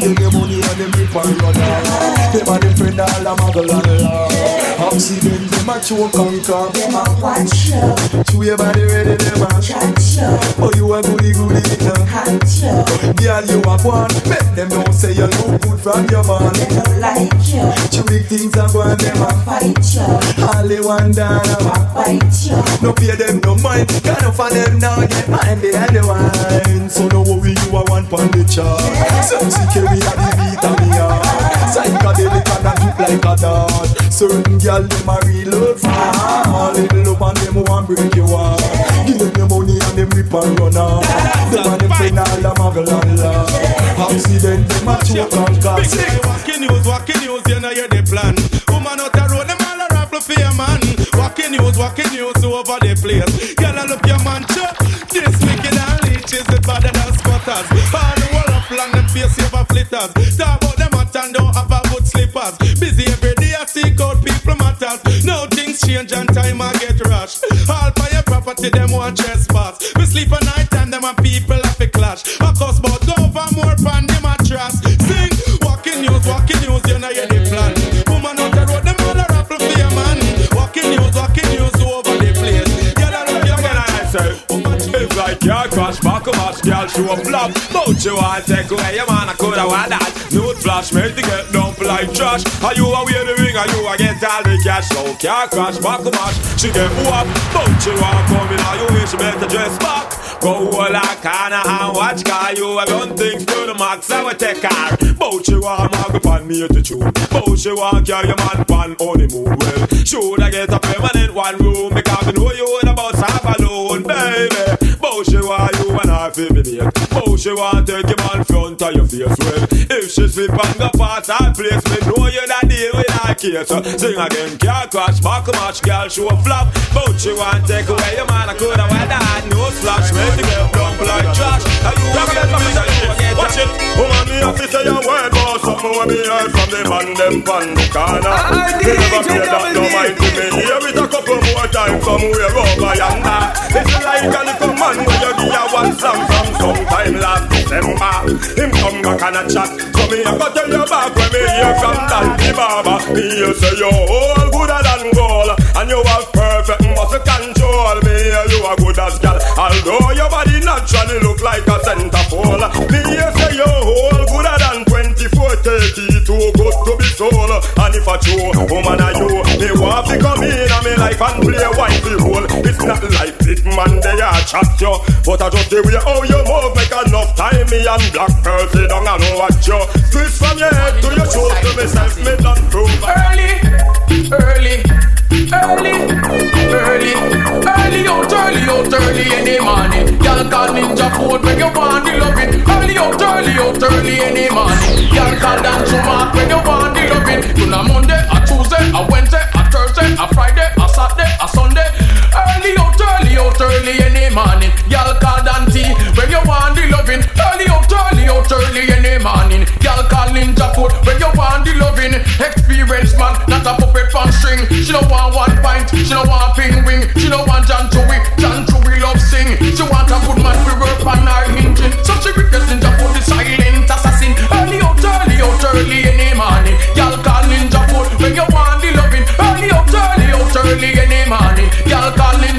Give them money and them rip and run out. Them and them friend all a muggle and laugh. Accident them a choke and cough. Them a watch you. Chew your body ready them a chat you. Oh you a goody goody girl. Hot you. Girl you a one. Make them know say you look good from your man. They don't like you. Chew big things and go and them a fight you. All they want down a bite you. No pay them no mind. Got enough of them now get mind behind the wine. So no worry you a one pon the chart. Sexy carry a the beat of me heart. Psychedelic and a look like a dart. Certain girl them a real love fall in love and them want break your heart. Give them the money and them rip and run off. Them and them friend all a muggle and laugh. Accident them a choke and cough. Big thing, walking news, walking news, you know you're the Walking news, walking news over the place. Girl, I look your man, chop. This wicked and leeches is better than squatters. All the wall up long, them face saver flitters. Talk about them hot and don't have a good slippers. Busy every day, I seek out people matters. Now things change and time I get rushed. All for your property, them want trespass. We sleep at night time, them and people have a clash. Cost about go over more pan the mattress. Sing, walking news, walking news, you know you're girl, show up flop. Don't you want to take away your man, I coulda want that. Nude flash, make the get dump like trash. Are you a the ring, are you a get all the cash? So car crash, back a match, she get whoop. Don't you want come in, are you wish better dress back? Go all like Anna and watch car, you have done things to the max, I will take car. Bout you want mag upon me to tune. Bout you want carry your man pan honeymoon. Well, should I get a permanent one room because I know you would about half alone, baby. Bout you want I mate. Bout you want take your man front of your face. Well, if she slip and go past that place, me know you that deal with that case. Sing again, car crash, back match, girl, show a flop. But she want take away your man, I coulda that no slash, make the girl dump like trash. Are you a me? Watch it, woman, me have to say your word, boss. Something when me heard from them and them pan the corner. Me never pay that no mind to me. Hear it a couple more times from where over yonder. It's like a little man when you give a one song from sometime last December. Him come back and a chat, so me a go tell you back when me hear from Dandy Baba. Me hear say you all gooder than gold, and you have perfect muscle control. Me hear you a good as gal, although your body naturally look like a centerfold. Me 24, 30, too good to be sold. And if a true woman are you, me want to come in on me life and play a wifey role. It's not like big man they are chat you, but I just the way how you move make enough time me and black pearl sit down and watch you. Twist from your head to your shoes to myself, me done prove. Early, early, early, early out, early the morning. Y'all call ninja food when you want the loving. Early out, early out, early the morning. Y'all call dance mark when you want the loving. On a Monday, a Tuesday, a Wednesday, a Thursday, a Friday, out, early the morning. Y'all call Dante when you want the loving. Early out, early out, early the morning. Y'all call ninja food when you want the loving. Experience man, not a puppet on string. She don't want one pint, she don't want ping wing. She don't want John Chewy, John Chewy love sing. She want a good man to work on her engine. So she request ninja food the silent assassin. Early out, early out, early the morning. Y'all call ninja food when you want the loving. Early out, early out, early the morning. Y'all call ninja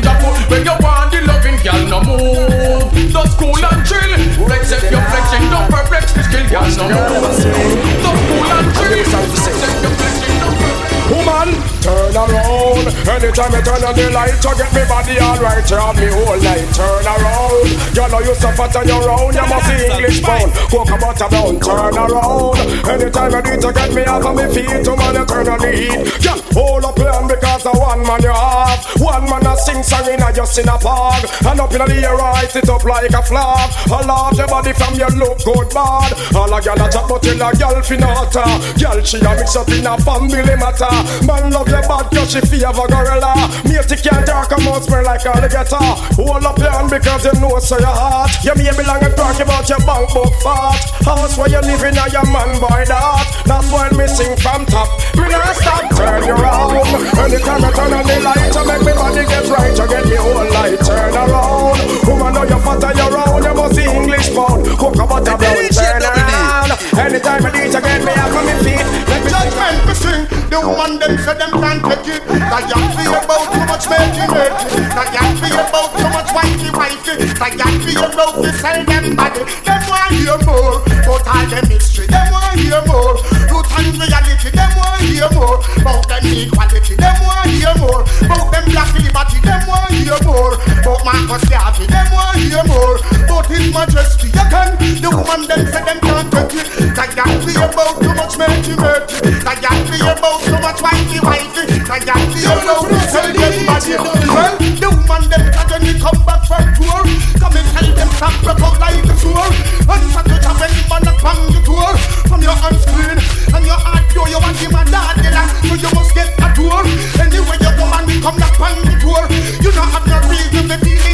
the. Y'all and chill. Flex if you're flexing, don't perplex. Woman, turn around. Anytime you turn on the light, you get me body alright. You have me whole night. Turn around. Girl, know you suffer on your own. You must see English bound. Coca butter brown. Turn around. Anytime you need to get me off of me feet. To man, you turn on the heat. Girl, hold up plan because the one man you have. One man a sing song in a just in a park. And up in the air, rise it up like a flag. I love your body from your look good bad. All a girl a chat, but tell a girl finna hotter. Ah. Girl, she a mix up in a family matter. Man love your bad cause she a gorilla. Mate, you can't talk about smell like a alligator. Hold up your hand because you know so your heart. You may belong and talk about your bank book fat. House where you living now your man boy that. That's why me sing from top. Me not stop, turn around. Anytime I turn on the light, I make me body get right. You get the whole light, turn around. Woman, know you're and you're round. You must see English pound. Cook about a blood, turn around. Anytime I DJ get me up on my feet. Let me judgment be sing The woman them say them can't take it. That young be about too much making it That young be about too much wifey wifey That young be about to sell them body. Them want hear more. But all them history Them want hear more. Truth and reality Them want hear more. About them equality Them want hear more. About them black liberty Them want hear more. About Marcus Garvey Them want hear more. About his majesty again. The woman them say them can't take it. That y'all about too much it. That y'all feel about too much wifey wifey. Y'all feel about to sell them body. Well, the woman them can come back from tour. Come and tell them stop broke out like a sword. And such a job when man a bang the tour. From your hands clean and your heart pure, you want him a dad So you must get a tour. Anyway you go and come back bang the tour. You don't have no reason to feel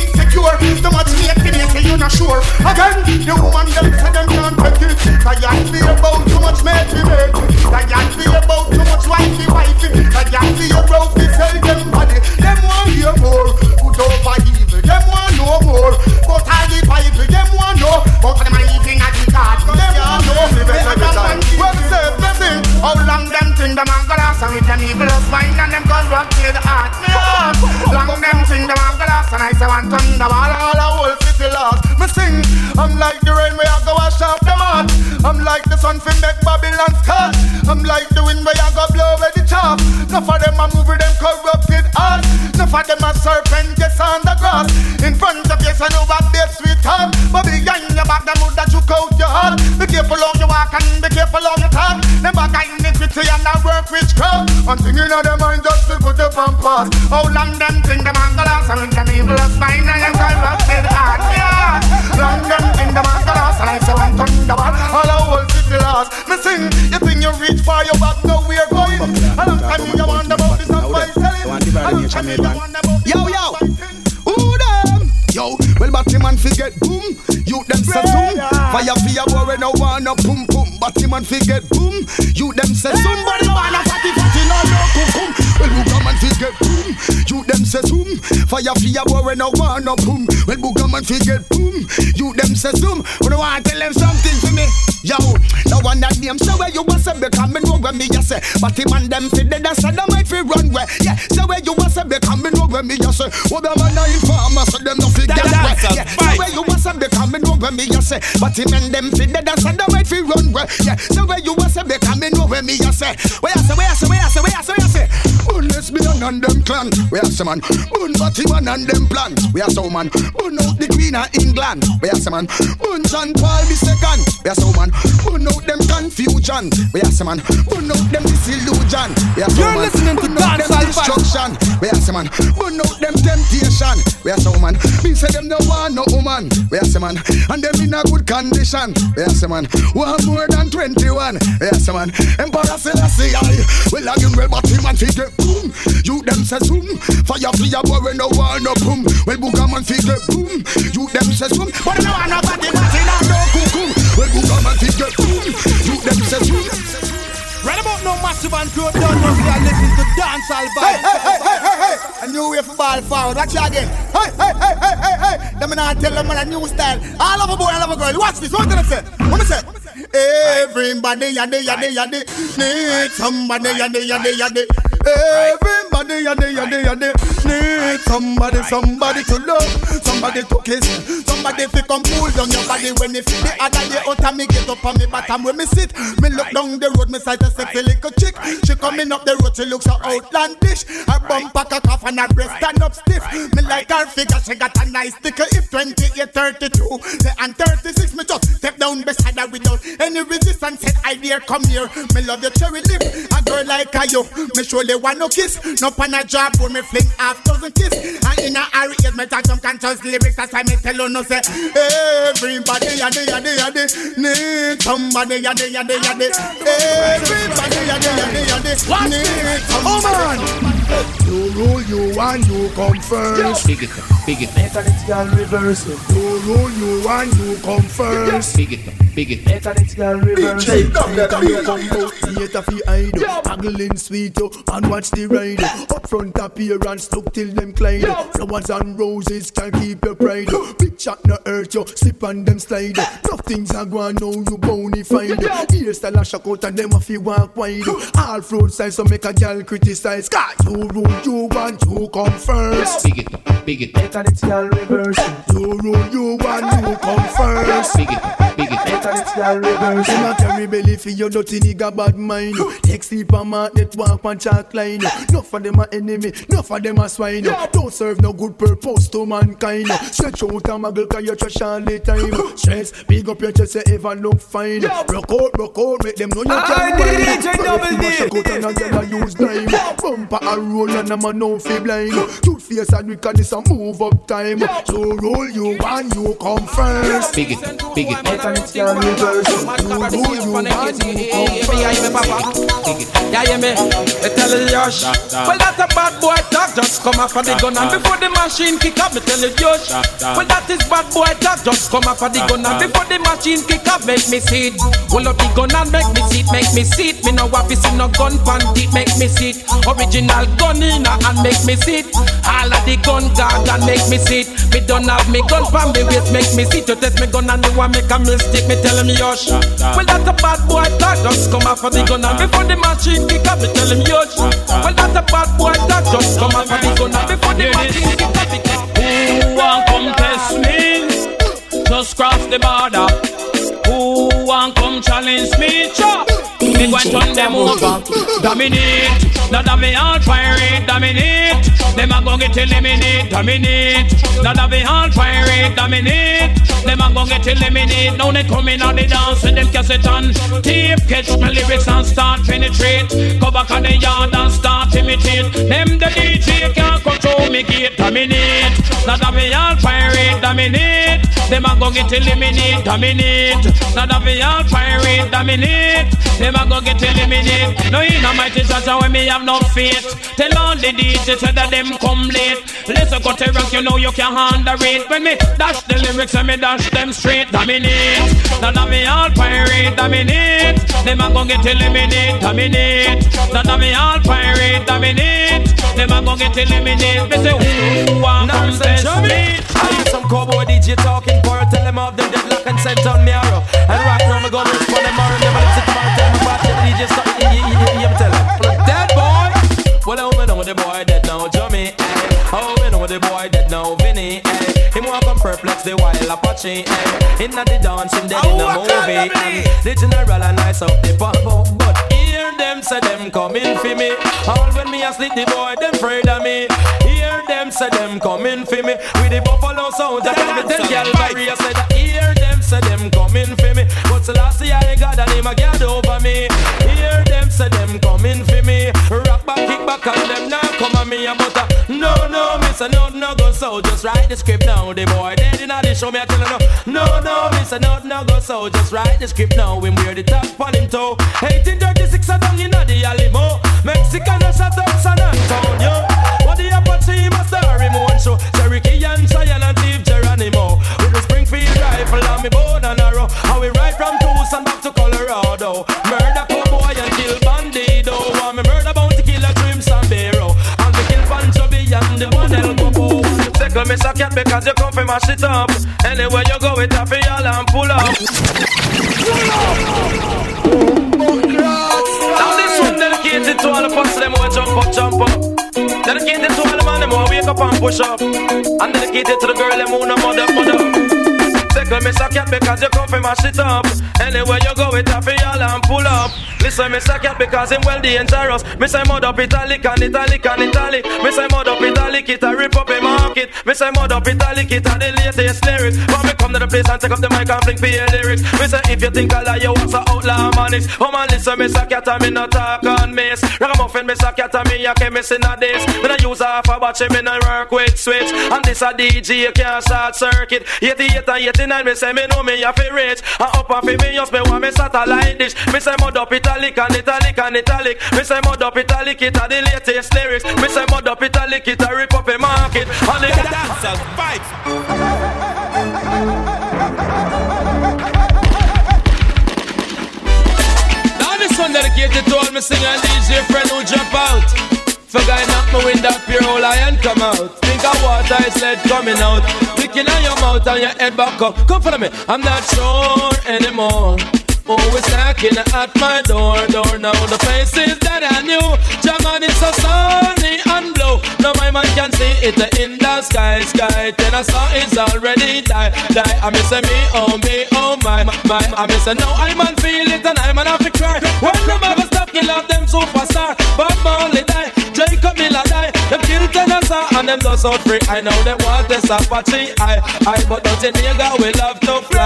sure. Again, the woman them say them can't take it. You feel about too much matey matey. That you feel about too much wifey wifey. You feel about to sell them body. Them want hear more. Good over evil. Them want know more. But all the Bible. Them want know. But are living at the garden. No wanna boom boom. Batman forget boom. You them say somebody wanna fatty fatty no no kum kum. Well, Boogerman forget boom. You them say zoom. Fire for your fear boy, no wanna boom. Well, Boogerman forget boom. You them say zoom. When I want tell them something for me. Yo, the one that name say where you was say become me know where me just say. Batman them fit the dance and them might fi run where. Yeah, say where you was say become me know where me just say. What the man a informer so them no fi get where. Yeah, me know where me just say. Batman them fit the dance and them might fi run where. Yeah, say where you was say become me know where me just say. Where I say, where I say, where I say, where I say, where I say. Bun lesbian and them clan. Where I say man. Bun Batman and them plan. Where I say man. Bun out the Queen of England. Where I say man. Bun John Paul the second. Where I say man. Burn out them confusion. We are some man. Burn out them disillusion. We some You're man. listening to Burn out them Dancehall destruction. We are some man. Burn out them temptation. We are some man. Me say them no want no woman. We are some man. And them in a good condition. We are some man. One more than 21. We are some man. Emperor Selassie I. Well again well but him and figure boom. You them say zoom. Fire for your boy we no want no boom. Well Boogerman figure boom. You them say zoom. But no want nobody but in a no cuckoo. Well Boogerman figure boom. You them say zoom. Right about now, massive and crew done us here listen to dancehall Hey, vibes. hey, hey, hey, hey, hey. A new way for ball forward. Watch it again. Hey, hey, hey, hey, hey, hey. Them not tell them a new style. I love a boy, I love a girl. Watch this. What did I say? What me say? Everybody, yaddy, yaddy, yaddy. Need somebody, yaddy, yaddy, yaddy. Everybody, yaddy, yaddy, yaddy. Need somebody, somebody to love, somebody to kiss, somebody to come pull down your body when you feel the other day out of me get up on me bottom where me sit. Me look down the road, me sight a sexy little chick. She coming up the road, she looks so outlandish. Her bum pack a cough and her breast stand up stiff. Me like her figure, she got a nice sticker. If 28, 32, say and 36, me just step down beside her without any resistance. Said I dare come here. Me love your cherry lip, a girl like her you. Me surely want no kiss, no pan a job when me fling half dozen kiss. And in a hurry, yes, me talk some conscious lyrics. That's why me tell you no say everybody yaddy yaddy yaddy need somebody yaddy yaddy yaddy. Everybody yaddy yaddy yaddy need somebody. Oh man. You rule you and you come first. Big it up, big it up. Mechanics can reverse it. You rule you and you come first. Big it up, big it up. Mechanics can reverse it. Can you come out theater fi hide Haggling sweet yo and watch the ride. Up front appearance stuck till them Clyde Flowers and roses can keep your pride. Big chat no hurt you, slip on them slide. Nothing's a go on now you bonified Hairstyle a shock out and them a fi walk wide. All fruit size so make a gal criticize. Cause you rule you want you come first. Big it up, big it. Up. Mechanics can reverse. You rule you want you come first. Big it big it up. Mechanics can reverse Them a carry belly for your dirty nigga bad mind Take sleep on market walk on chalk line Enough of them a enemy, enough of them a swine Don't serve no good purpose to mankind Stretch out a muggle cause you trash all the time Stress, big up your chest you ever look fine Rock out, rock out, make them know you I can did wine it, I double Mash did. out and a girl a use dime Bumper a roll and a man no fi blind Toothface and we can this a move up time So roll you and you come first Big it big it can reverse. You rule you and you come first Yeah, yeah, me. Me tell you, Yosh. Well, that's a bad boy talk. Just come off of the gun and before the machine kick up, me tell you, Yosh. Well, that is bad boy talk. Just come off of the gun and before the machine kick up, make me see it. Pull up the gun and make me see it, make me see it. Me no want to see no gun panty, make me see it. Original gun in and make me see it. All of the gun guard and make me see it. Me don't have me gun pan me waist, make me see it. You test me gun and you want make a mistake, me tell him, Yosh. Well, that's a bad boy talk. Just come off of the gun and before the machine kick up, me tell him, Yosh. Well, that's a bad boy talk. Just come off of the gun and before the machine kick up, tell Who want come test me? Just cross the border. Who want come challenge me? Chop. Me go and turn them over. Dominate. Now that me all fire it, dominate. Them a go get eliminate, dominate. Now that me all fire it, dominate. Them a go get eliminate. Now they come in on the dance with them cassette on tape. Catch my lyrics and start penetrate. Go back on the yard and start imitate. Them the DJ can't control me gate, dominate. Now that me all it, dominate. Them a go get eliminate, dominate. Now that me all it, dominate. Them a go get eliminate. No in a mighty judge when me have no faith. Tell all the DJs that them come late. Listen go to rock, you know you can handle it. When me dash the lyrics and me dash them straight, dominate. Now that me all pirate, dominate. Them a go get eliminate, dominate. Now that me all pirate, dominate. Them a go get eliminate. Me say who want test me? I hear some cowboy DJ talking for tell them off them deadlock and send on me arrow. And right now me gonna respond them arrow. Never let it out, tell me about the DJ stop. The wild Apache. Eh. Inna the dance, him dead in the movie. And the general and nice up the pump, but hear them say them coming for me. All when me asleep, the boy them afraid of me. Hear them say them coming for me. With the buffalo sound, I tell me tell girl Maria said that hear them say them coming for me. But Selassie I got and him a get over me. Hear them say them coming for me. Rock back, kick back, and them now come on me a butter. No, no, miss a no, no go so. Just write the script now. The boy dead in the show me I tell you no. No, no, miss a no, no go so. Just write the script now. Him wear the top on him toe. 1836 a down in the Alamo. Mexican a shot up San Antonio. What the Apache must star him one show. Cherokee and Cheyenne and Chief Geronimo. With the Springfield rifle on me bow and arrow. How we ride from Tucson back to Colorado. Murder cowboy and kill bandido. Second miss a cat because you come from mash it up. Anywhere you go, it off y'all and pull up. Pull up! Oh, God. Now this one dedicated to all the pussy them who jump up, jump up. Dedicated to all the man them who wake up and push up. And dedicated to the girl them who no mother, mother. Second miss a cat because you come from mash it up. Anywhere you go, it off y'all and pull up. Listen, miss a cat because him well dangerous. Me say mud up italic and italic and italic. Me say mud up italic, it a rip up a market. Me say mud up italic, it a the latest lyrics. When me come to the place and take up the mic and fling for your lyrics. Me say if you think I lie, you want some outlaw manics. Oh man, listen, miss a cat and me not talk on miss. Ragamuffin, miss a cat and me a chemist in a this. Me no use half a battery, me no work with switch. And this a DJ can't short circuit. 88 and 89, me say me know me a fi rich. And up and fi me just me want me satellite dish. Me say mud up italic italic and italic and italic. Me say mud up italic, it a the latest lyrics. Me say mud up italic, it a rip up a market. And the dancers fight. Now this one dedicated to all my singer and DJ friend who jump out. For guy knock my window, pure old lion come out. Think of water is lead coming out. Licking on your mouth and your head back up. Come follow me, I'm not sure anymore. Always knocking at my door, door now. The faces that I knew, German is so sunny and blue. Now my man can see it in the sky, sky. Then I saw it's already die, die. I miss me, oh me, oh my, my. I miss now I'm on feel it and I'm have to cry. When the mother stop, kill off them superstar. Bob Marley die, Jacob Miller die. Them kill Tennessee and them just out free. I know they want this Apache, I, I. But don't you nigga, we love to fly.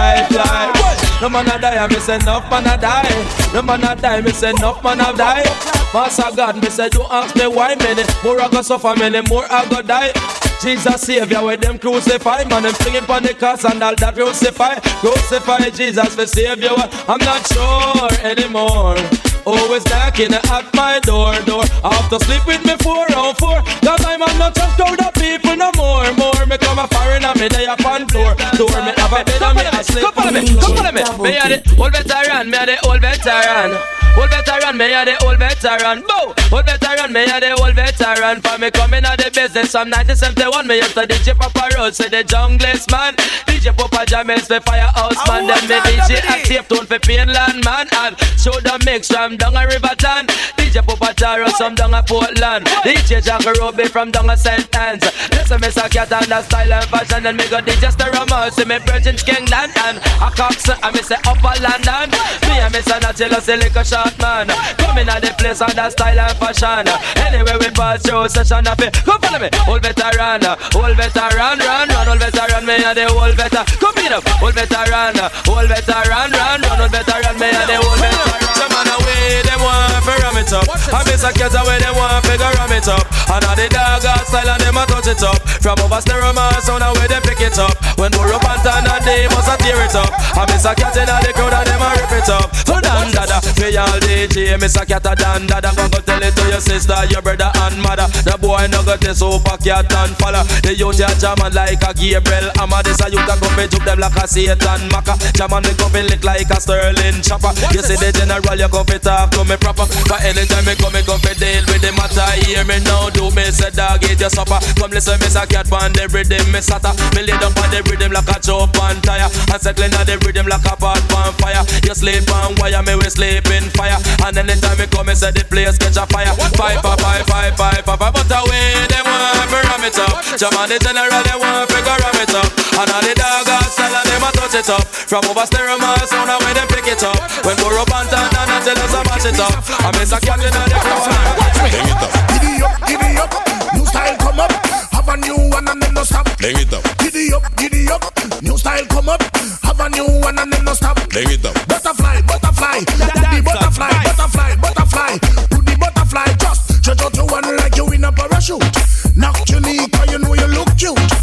No man a die, I miss enough man a die. No man a die, me say enough man a die. Master God, me say don't ask me why many more I go suffer, many more I go die. Jesus Savior, with them crucify, man, them singing on the cross and all that crucify, crucify Jesus for Savior. I'm not sure anymore. Always knocking at my door, door. I have to sleep with me four on four. Cause I'm not just crowd of people no more, more. Me come a foreigner, me day upon tour, tour. Me have a bed and me asleep. Come follow me, come follow me. Me a the old veteran, me a the old veteran. Old veteran, me a the old veteran. Bow, old veteran, me a the old veteran. For me coming out the business from 1971, me used to DJ Papa Rose, say the junglist man. DJ Papa Jamels for Firehouse man. Then me DJ Active Tone for Painland man. And show the mix from down a Riverton. DJ Papa Taro some down a Portland. DJ Jack Ruby from down a St. Anne's. Listen, me cat and the style and fashion. And me go DJ Sterama, see me Virgin Kingland. And a Cox, and me say Upper London. Me and me son a tell us a little short man. Coming at the place on the style and fashion. Anyway, we pass through session of it. Come follow me, old veteran, old veteran, run, run, old veteran, me and the old veteran. Come in up, old veteran, old veteran, run, run, old veteran, me and the old veteran. Some man away, them want to ram it up. I miss a cat away, them want to ram it up. And all the dog style and them a touch it up. From over stereo sound away, them pick it up. When we're up and down and they must a tear it up. I miss a cat in the crowd and them a rip it up. So dan dada, me all DJ, miss a cat a dan dada. Go go tell it to your sister, your brother and mother. The boy no got this super cat and follow. The youth ya jamming like a Gabriel Amma. This a youth a come juke them like a Satan Maka. Jamming me come lick like a Sterling chopper. You see the general, you come fi talk to me proper. But anytime me come, me come fi deal with the matter. Hear me now, do me say dog eat your supper. Come listen, me say cat on the rhythm, me sata. Me lay down on the rhythm like a chop on tire. And settling on the rhythm like a pot on fire. You sleep on wire, me we sleep in fire. And anytime me come, me say the place catch a fire. Five, five, five, five, five, five, five. But away, them want to ram it up. Jam on the general, they want to ram it up. And all the dog style, and them a touch it up. From over stereo, sound away, them pick it up. When we're up and down, and tell us to mash it up. I miss a cat in the Giddy up, giddy up, new style come up. Have a new one and then no stop. Bring it up. Giddy up, giddy up, new style come up. Have a new one and then no stop. Bring it up. Butterfly, butterfly, the butterfly, butterfly, butterfly. Do the butterfly just stretch out your one like you in a parachute. Knock your knee 'cause you know you look cute.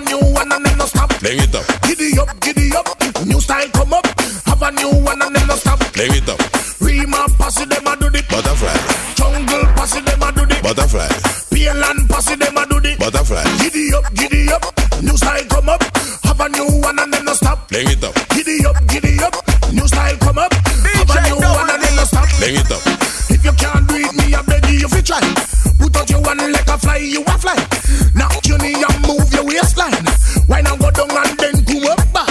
A new one and then no stop. Bring it up. Giddy up, giddy up, new style come up. Have a new one and then no stop. Bring it up. Rima pass it, them a do the Butterfly. jungle pass it, them a do the Butterfly. Peeland pass it, them a do the Butterfly. Giddy up, giddy up, new style come up. Have a new one and then no stop. Bring it up. Giddy up, giddy up, new style come up. Have a new one and then no stop. Bring it up. If you can't do it, me I beg you if you try. Put out your one like a fly, you a fly. Knock your knee and move your waistline. Why not go down and then come up back?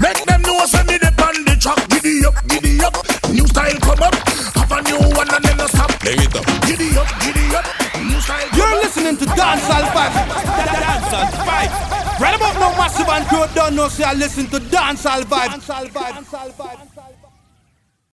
Make them know send me the on the track. Giddy up, giddy up, new style come up. Have a new one and then no stop. Bring it up. Giddy up, giddy up, new style. You're listening to Dancehall Vibes. Dancehall Vibes. Right about now, Massive and Crew don't know, say I listen to Dancehall Vibes. Dancehall Vibes.